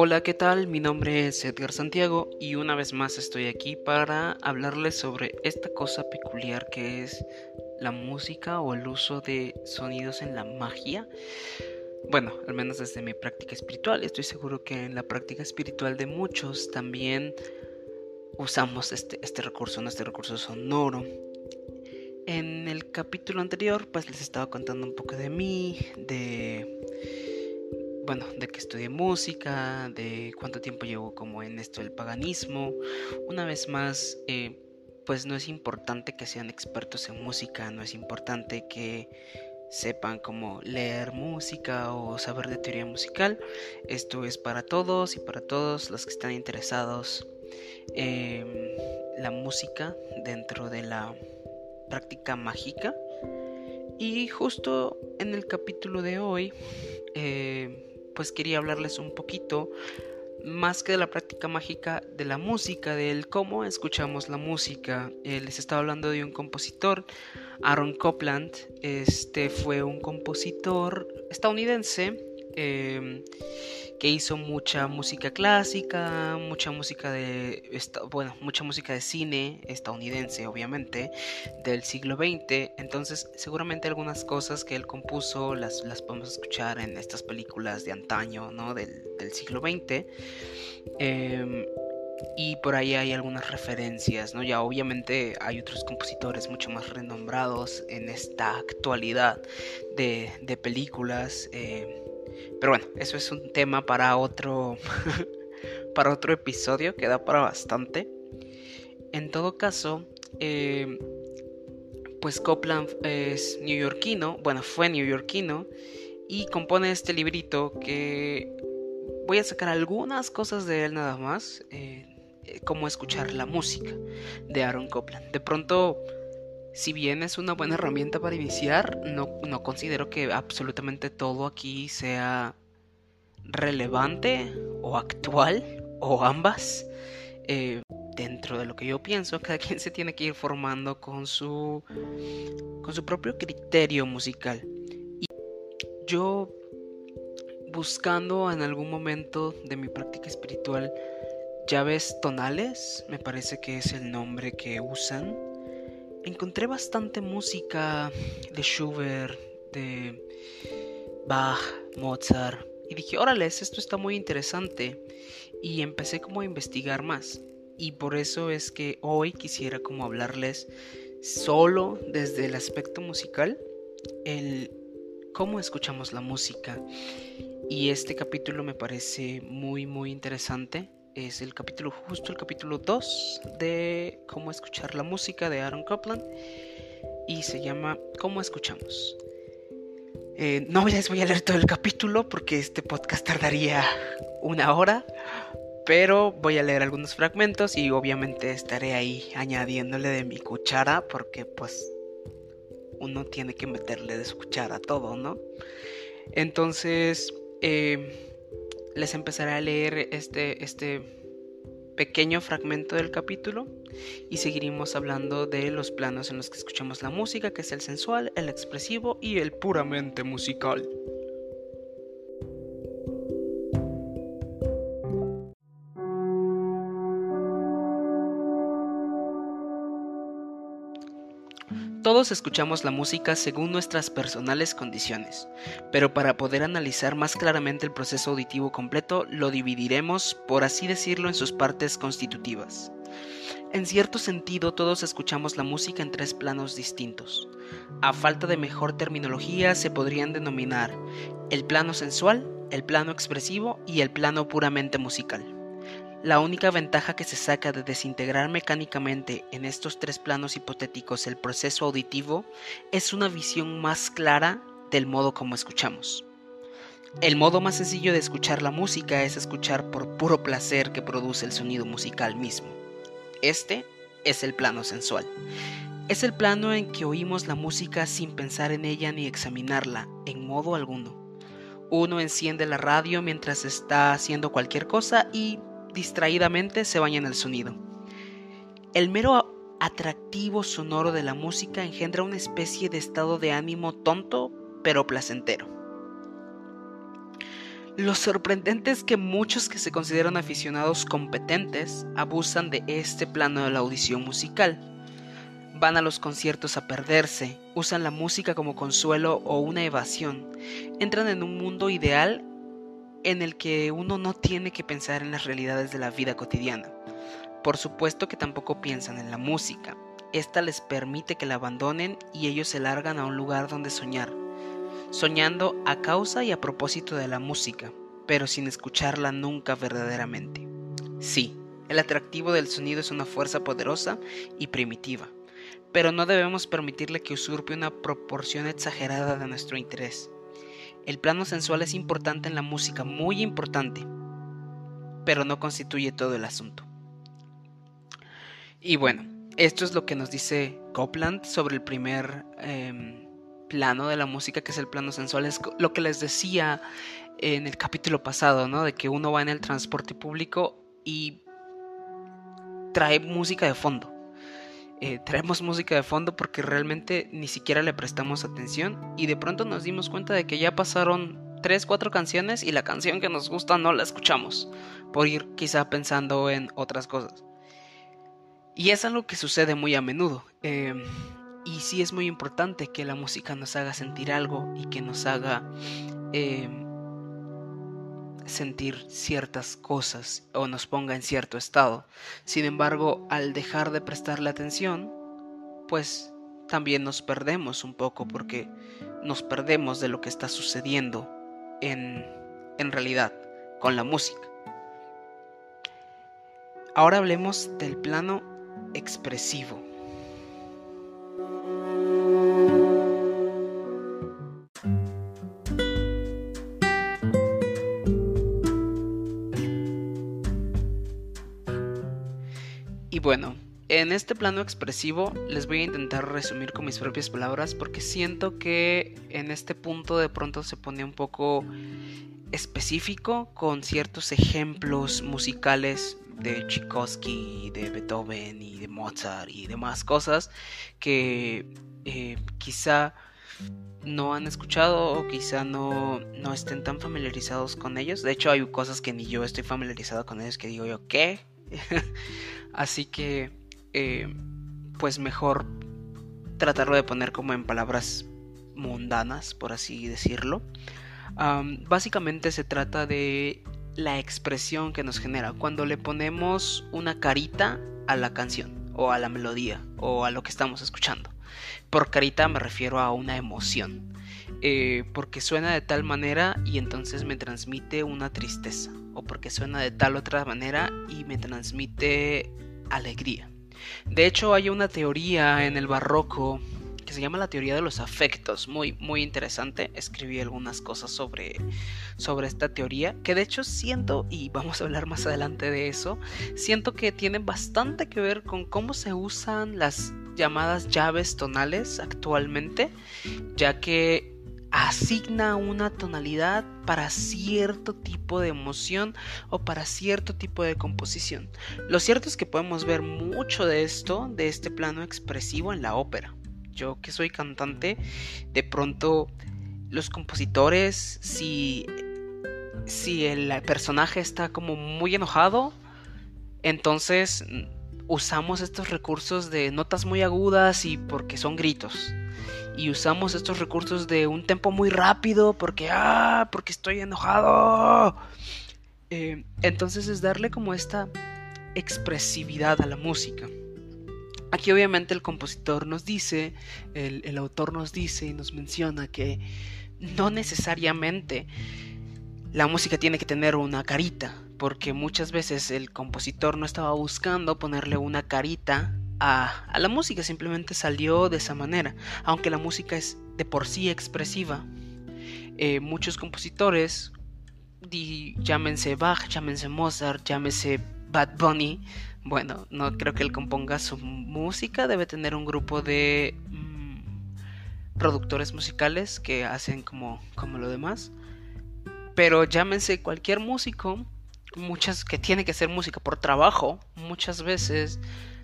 Hola, ¿qué tal? Mi nombre es Edgar Santiago y una vez más estoy aquí para hablarles sobre esta cosa peculiar que es la música o el uso de sonidos en la magia. Bueno, al menos desde mi práctica espiritual. Estoy seguro que en la práctica espiritual de muchos también usamos este, este recurso, este recurso sonoro. En el capítulo anterior pues les estaba contando un poco de mí, de bueno, de que estudié música, de cuánto tiempo llevo como en esto del paganismo. Una vez más, eh, pues no es importante que sean expertos en música, no es importante que sepan cómo leer música o saber de teoría musical. Esto es para todos y para todos los que están interesados en la música dentro de la práctica mágica. Y justo en el capítulo de hoy, eh, pues quería hablarles un poquito más que de la práctica mágica de la música, del cómo escuchamos la música. Eh, les estaba hablando de un compositor, Aaron Copland. Este fue un compositor estadounidense Em, que hizo mucha música clásica, mucha música de, bueno, mucha música de cine estadounidense, obviamente, del siglo XX. Entonces, seguramente algunas cosas que él compuso las, las podemos escuchar en estas películas de antaño, ¿no? Del, siglo XX. Em, y por ahí hay algunas referencias, ¿no? Ya obviamente hay otros compositores mucho más renombrados en esta actualidad de, de películas. Eh, pero bueno, eso es un tema para otro para otro episodio que da para bastante. En todo caso, eh, pues Copland es neoyorquino, bueno, fue neoyorquino y compone este librito que voy a sacar algunas cosas de él nada más, eh, como escuchar la música de Aaron Copland. De pronto si bien es una buena herramienta para iniciar, no, considero que absolutamente todo aquí sea relevante o actual o ambas. Eh, dentro de lo que yo pienso, cada quien se tiene que ir formando con su, con su propio criterio musical. Y yo buscando en algún momento de mi práctica espiritual llaves tonales, me parece que es el nombre que usan encontré bastante música de Schubert, de Bach, Mozart. Y dije, órale, esto está muy interesante. Y empecé como a investigar más. Y por eso es que hoy quisiera como hablarles solo desde el aspecto musical, el cómo escuchamos la música. Y este capítulo me parece muy, muy interesante es el capítulo, justo el capítulo 2 de Cómo escuchar la música de Aaron Copland y se llama Cómo escuchamos. Eh, no les voy a leer todo el capítulo porque este podcast tardaría una hora, pero voy a leer algunos fragmentos y obviamente estaré ahí añadiéndole de mi cuchara porque pues uno tiene que meterle de su cuchara a todo, ¿no? Entonces, eh, les empezaré a leer este, este pequeño fragmento del capítulo y seguiremos hablando de los planos en los que escuchamos la música, que es el sensual, el expresivo y el puramente musical. Todos escuchamos la música según nuestras personales condiciones, pero para poder analizar más claramente el proceso auditivo completo lo dividiremos, por así decirlo, en sus partes constitutivas. En cierto sentido, todos escuchamos la música en tres planos distintos. A falta de mejor terminología, se podrían denominar el plano sensual, el plano expresivo y el plano puramente musical. La única ventaja que se saca de desintegrar mecánicamente en estos tres planos hipotéticos el proceso auditivo es una visión más clara del modo como escuchamos. El modo más sencillo de escuchar la música es escuchar por puro placer que produce el sonido musical mismo. Este es el plano sensual. Es el plano en que oímos la música sin pensar en ella ni examinarla en modo alguno. Uno enciende la radio mientras está haciendo cualquier cosa y distraídamente se baña en el sonido. El mero atractivo sonoro de la música engendra una especie de estado de ánimo tonto pero placentero. Lo sorprendente es que muchos que se consideran aficionados competentes abusan de este plano de la audición musical. Van a los conciertos a perderse, usan la música como consuelo o una evasión, entran en un mundo ideal en el que uno no tiene que pensar en las realidades de la vida cotidiana. Por supuesto que tampoco piensan en la música. Esta les permite que la abandonen y ellos se largan a un lugar donde soñar, soñando a causa y a propósito de la música, pero sin escucharla nunca verdaderamente. Sí, el atractivo del sonido es una fuerza poderosa y primitiva, pero no debemos permitirle que usurpe una proporción exagerada de nuestro interés. El plano sensual es importante en la música, muy importante, pero no constituye todo el asunto. Y bueno, esto es lo que nos dice Copland sobre el primer em, plano de la música, que es el plano sensual. Es lo que les decía en el capítulo pasado, ¿no? De que uno va en el transporte público y trae música de fondo. Eh, traemos música de fondo porque realmente ni siquiera le prestamos atención y de pronto nos dimos cuenta de que ya pasaron 3, 4 canciones y la canción que nos gusta no la escuchamos por ir quizá pensando en otras cosas. Y es algo que sucede muy a menudo. Eh, y sí es muy importante que la música nos haga sentir algo y que nos haga em, sentir ciertas cosas o nos ponga en cierto estado. Sin embargo, al dejar de prestarle atención, pues también nos perdemos un poco porque nos perdemos de lo que está sucediendo en, en realidad con la música. Ahora hablemos del plano expresivo. Bueno, en este plano expresivo les voy a intentar resumir con mis propias palabras porque siento que en este punto de pronto se pone un poco específico con ciertos ejemplos musicales de Tchaikovsky, de Beethoven y de Mozart y demás cosas que eh, quizá no han escuchado o quizá no, no estén tan familiarizados con ellos. De hecho hay cosas que ni yo estoy familiarizado con ellos que digo yo, ¿qué? Así que, eh, pues mejor tratarlo de poner como en palabras mundanas, por así decirlo. básicamente se trata de la expresión que nos genera cuando le ponemos una carita a la canción o a la melodía o a lo que estamos escuchando. Por carita me refiero a una emoción. Eh, porque suena de tal manera y entonces me transmite una tristeza, o porque suena de tal otra manera y me transmite alegría. De hecho, hay una teoría en el barroco que se llama la teoría de los afectos, muy muy interesante. Escribí algunas cosas sobre sobre esta teoría, que de hecho siento y vamos a hablar más adelante de eso, siento que tiene bastante que ver con cómo se usan las llamadas llaves tonales actualmente, ya que asigna una tonalidad para cierto tipo de emoción o para cierto tipo de composición. Lo cierto es que podemos ver mucho de esto, de este plano expresivo en la ópera. Yo que soy cantante, de pronto los compositores, si, si el personaje está como muy enojado, entonces usamos estos recursos de notas muy agudas y porque son gritos y usamos estos recursos de un tempo muy rápido porque, ah, porque estoy enojado. Eh, entonces es darle como esta expresividad a la música. Aquí obviamente el compositor nos dice, el, el autor nos dice y nos menciona que no necesariamente la música tiene que tener una carita, porque muchas veces el compositor no estaba buscando ponerle una carita a, la música, simplemente salió de esa manera. Aunque la música es de por sí expresiva, eh, muchos compositores, llámense Bach, llámense Mozart, llámense Bad Bunny, bueno, no creo que él componga su música, debe tener un grupo de mm, productores musicales que hacen como, como lo demás. Pero llámense cualquier músico, muchas que tiene que ser música por trabajo, muchas veces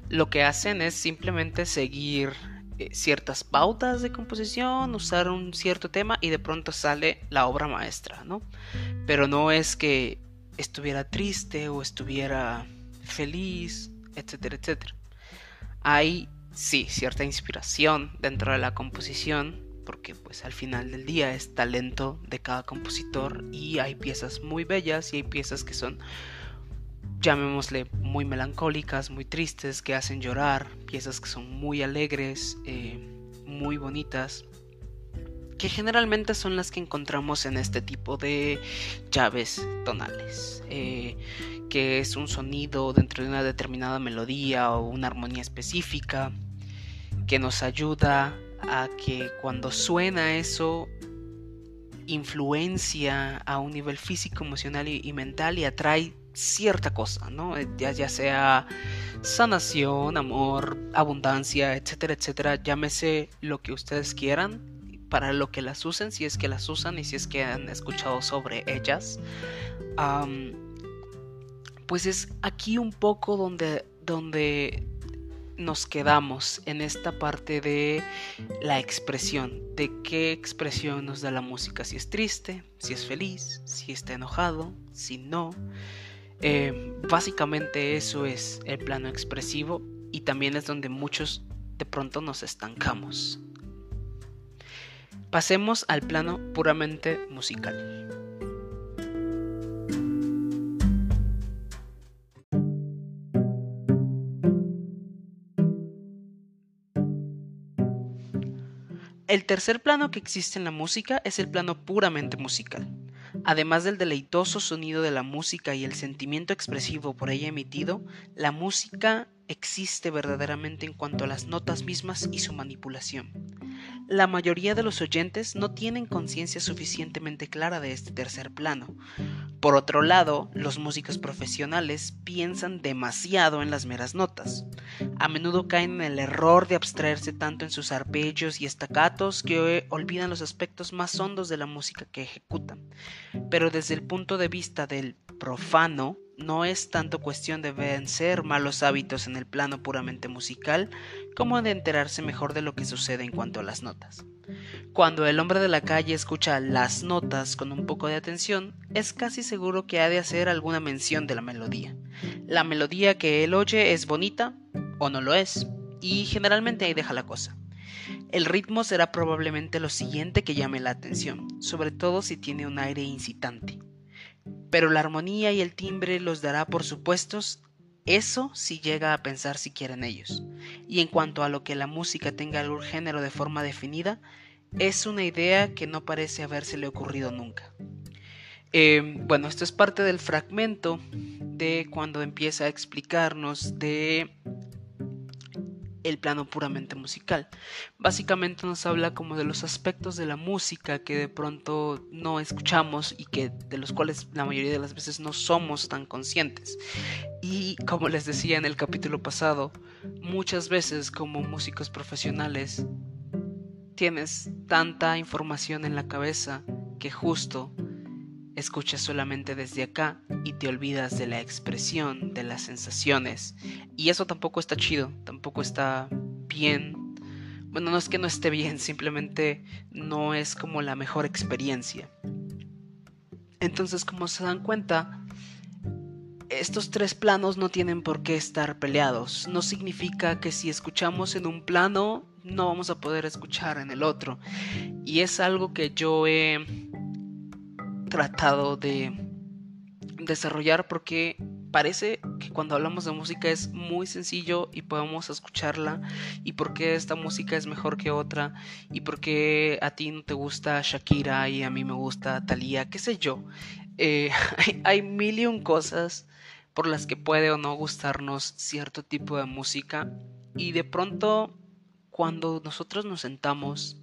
lo que hacen es simplemente seguir eh, ciertas pautas de composición, usar un cierto tema y de pronto sale la obra maestra, ¿no? Pero no es que estuviera triste o estuviera feliz, etcétera, etcétera. Hay, sí, cierta inspiración dentro de la composición, porque pues al final del día es talento de cada compositor y hay piezas muy bellas y hay piezas que son llamémosle muy melancólicas, muy tristes, que hacen llorar, piezas que son muy alegres, eh, muy bonitas, que generalmente son las que encontramos en este tipo de llaves tonales, eh, que es un sonido dentro de una determinada melodía o una armonía específica, que nos ayuda a que cuando suena eso influencia a un nivel físico, emocional y mental y atrae cierta cosa, ¿no? Ya, ya sea sanación, amor, abundancia, etcétera, etcétera. Llámese lo que ustedes quieran para lo que las usen, si es que las usan y si es que han escuchado sobre ellas. pues es aquí un poco donde, donde nos quedamos en esta parte de la expresión, de qué expresión nos da la música, si es triste, si es feliz, si está enojado, si no. Eh, básicamente eso es el plano expresivo y también es donde muchos de pronto nos estancamos. Pasemos al plano puramente musical. El tercer plano que existe en la música es el plano puramente musical. Además del deleitoso sonido de la música y el sentimiento expresivo por ella emitido, la música existe verdaderamente en cuanto a las notas mismas y su manipulación. La mayoría de los oyentes no tienen conciencia suficientemente clara de este tercer plano. Por otro lado, los músicos profesionales piensan demasiado en las meras notas. A menudo caen en el error de abstraerse tanto en sus arpegios y estacatos que olvidan los aspectos más hondos de la música que ejecutan. Pero desde el punto de vista del profano, no es tanto cuestión de vencer malos hábitos en el plano puramente musical como de enterarse mejor de lo que sucede en cuanto a las notas. Cuando el hombre de la calle escucha las notas con un poco de atención, es casi seguro que ha de hacer alguna mención de la melodía. La melodía que él oye es bonita o no lo es, y generalmente ahí deja la cosa. El ritmo será probablemente lo siguiente que llame la atención, sobre todo si tiene un aire incitante pero la armonía y el timbre los dará por supuestos, eso si llega a pensar si quieren ellos. Y en cuanto a lo que la música tenga algún género de forma definida, es una idea que no parece habérsele ocurrido nunca. Eh, bueno, esto es parte del fragmento de cuando empieza a explicarnos de el plano puramente musical. Básicamente nos habla como de los aspectos de la música que de pronto no escuchamos y que de los cuales la mayoría de las veces no somos tan conscientes. Y como les decía en el capítulo pasado, muchas veces como músicos profesionales tienes tanta información en la cabeza que justo escuchas solamente desde acá y te olvidas de la expresión, de las sensaciones. Y eso tampoco está chido, tampoco está bien. Bueno, no es que no esté bien, simplemente no es como la mejor experiencia. Entonces, como se dan cuenta, estos tres planos no tienen por qué estar peleados. No significa que si escuchamos en un plano, no vamos a poder escuchar en el otro. Y es algo que yo he tratado de desarrollar porque parece que cuando hablamos de música es muy sencillo y podemos escucharla y por qué esta música es mejor que otra y por qué a ti no te gusta Shakira y a mí me gusta Thalía, qué sé yo. Eh, hay, hay mil y un cosas por las que puede o no gustarnos cierto tipo de música y de pronto cuando nosotros nos sentamos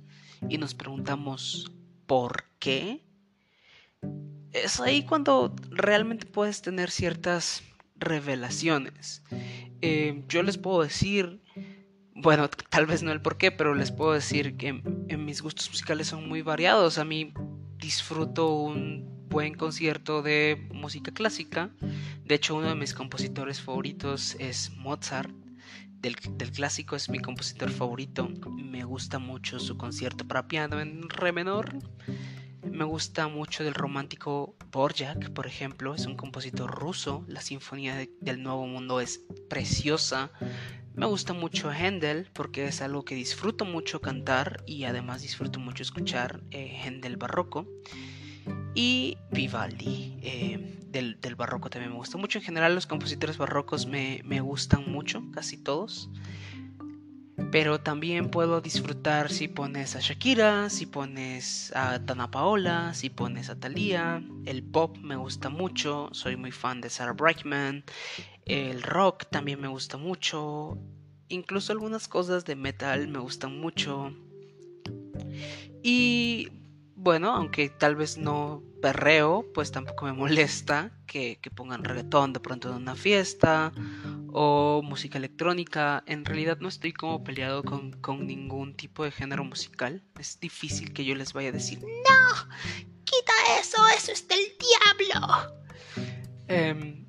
y nos preguntamos ¿por qué? Es ahí cuando realmente puedes tener ciertas revelaciones. Eh, yo les puedo decir, bueno, tal vez no el por qué, pero les puedo decir que en, mis gustos musicales son muy variados. A mí disfruto un buen concierto de música clásica. De hecho, uno de mis compositores favoritos es Mozart. del, clásico es mi compositor favorito. Me gusta mucho su concierto para piano en re menor. Me gusta mucho del romántico Borjak, por ejemplo, es un compositor ruso. La Sinfonía del Nuevo Mundo es preciosa. Me gusta mucho Händel porque es algo que disfruto mucho cantar y además disfruto mucho escuchar eh, Händel barroco. Y Vivaldi eh, del, barroco también me gusta mucho. En general los compositores barrocos me, me gustan mucho, casi todos. Pero también puedo disfrutar si pones a Shakira, si pones a Dana Paola, si pones a Thalía. El pop me gusta mucho, soy muy fan de Sarah Brightman. El rock también me gusta mucho. Incluso algunas cosas de metal me gustan mucho. Y bueno, aunque tal vez no perreo, pues tampoco me molesta que, pongan reggaetón de pronto en una fiesta o música electrónica. En realidad no estoy como peleado con, con, ningún tipo de género musical. Es difícil que yo les vaya a decir, no, quita eso, eso es del diablo. Eh,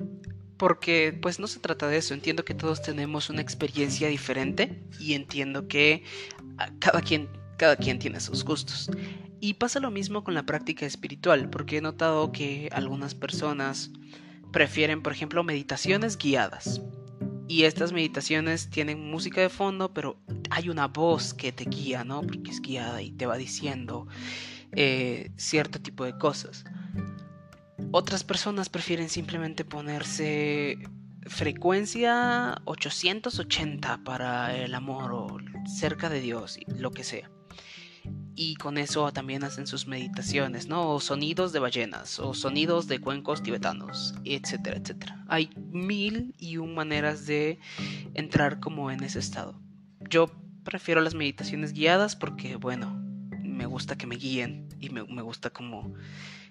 porque pues no se trata de eso, entiendo que todos tenemos una experiencia diferente y entiendo que ah, cada quien, cada quien tiene sus gustos. Y pasa lo mismo con la práctica espiritual, porque he notado que algunas personas prefieren, por ejemplo, meditaciones guiadas. Y estas meditaciones tienen música de fondo, pero hay una voz que te guía, ¿no? Porque es guiada y te va diciendo eh, cierto tipo de cosas. Otras personas prefieren simplemente ponerse frecuencia 880 para el amor o cerca de Dios, lo que sea. Y con eso también hacen sus meditaciones, ¿no? O sonidos de ballenas, o sonidos de cuencos tibetanos, etcétera, etcétera. Hay mil y un maneras de entrar como en ese estado. Yo prefiero las meditaciones guiadas porque, bueno, me gusta que me guíen y me, gusta como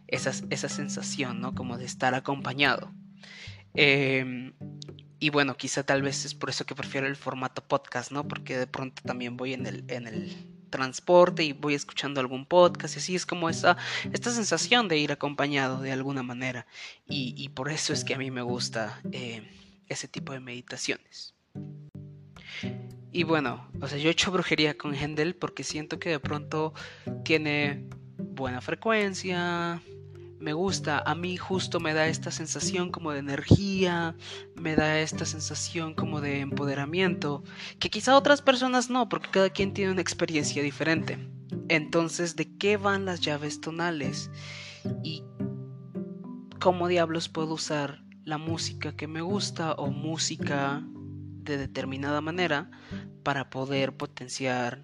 esa, esa sensación, ¿no? Como de estar acompañado. Em, y bueno, quizá tal vez es por eso que prefiero el formato podcast, ¿no? Porque de pronto también voy en el, en el transporte y voy escuchando algún podcast y así es como esa, esta sensación de ir acompañado de alguna manera. Y, por eso es que a mí me gusta eh, ese tipo de meditaciones. Y bueno, o sea, yo he hecho brujería con Hendel porque siento que de pronto tiene buena frecuencia, me gusta, a mí justo me da esta sensación como de energía, me da esta sensación como de empoderamiento, que quizá otras personas no, porque cada quien tiene una experiencia diferente. Entonces, ¿de qué van las llaves tonales? Y cómo diablos puedo usar la música que me gusta o música de determinada manera para poder potenciar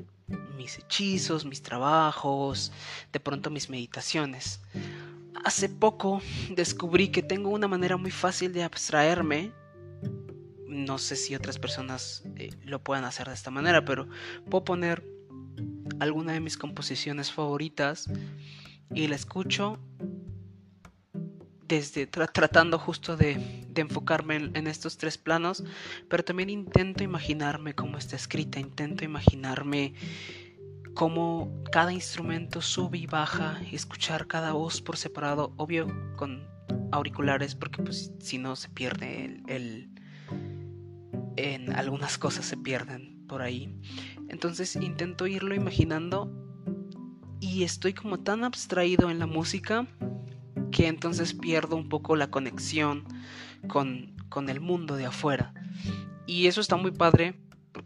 mis hechizos, mis trabajos, de pronto mis meditaciones. Hace poco descubrí que tengo una manera muy fácil de abstraerme. No sé si otras personas eh, lo puedan hacer de esta manera, pero puedo poner alguna de mis composiciones favoritas y la escucho desde tratando justo de, enfocarme en, en, estos tres planos, pero también intento imaginarme cómo está escrita, intento imaginarme cómo cada instrumento sube y baja escuchar cada voz por separado, obvio con auriculares porque pues si no se pierde el, en algunas cosas se pierden por ahí. Entonces intento irlo imaginando y estoy como tan abstraído en la música que entonces pierdo un poco la conexión con, con el mundo de afuera. Y eso está muy padre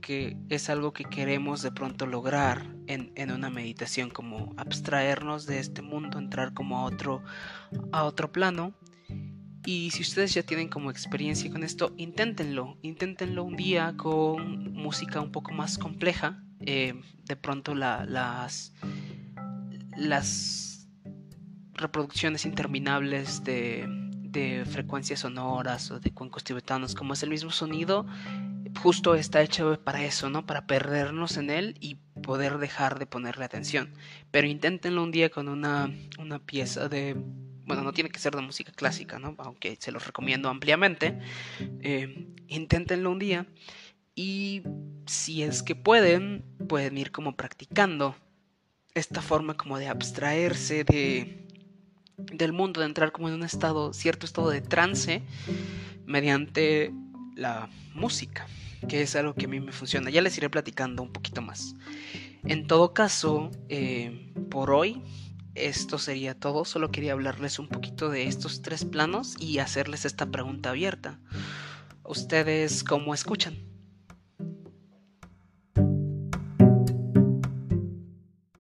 porque es algo que queremos de pronto lograr en, una meditación, como abstraernos de este mundo, entrar como a otro, a otro plano. Y si ustedes ya tienen como experiencia con esto, inténtenlo, inténtenlo un día con música un poco más compleja. Eh, de pronto las, las reproducciones interminables de, de frecuencias sonoras o de cuencos tibetanos, como es el mismo sonido, justo está hecho para eso, ¿no? Para perdernos en él y poder dejar de ponerle atención. Pero inténtenlo un día con una, una pieza de... Bueno, no tiene que ser de música clásica, ¿no? Aunque se los recomiendo ampliamente. Eh, inténtenlo un día y si es que pueden, pueden ir como practicando esta forma como de abstraerse de, del mundo, de entrar como en un estado, cierto estado de trance mediante la música. Que es algo que a mí me funciona. Ya les iré platicando un poquito más. En todo caso, eh, por hoy esto sería todo. Solo quería hablarles un poquito de estos tres planos y hacerles esta pregunta abierta. ¿Ustedes cómo escuchan?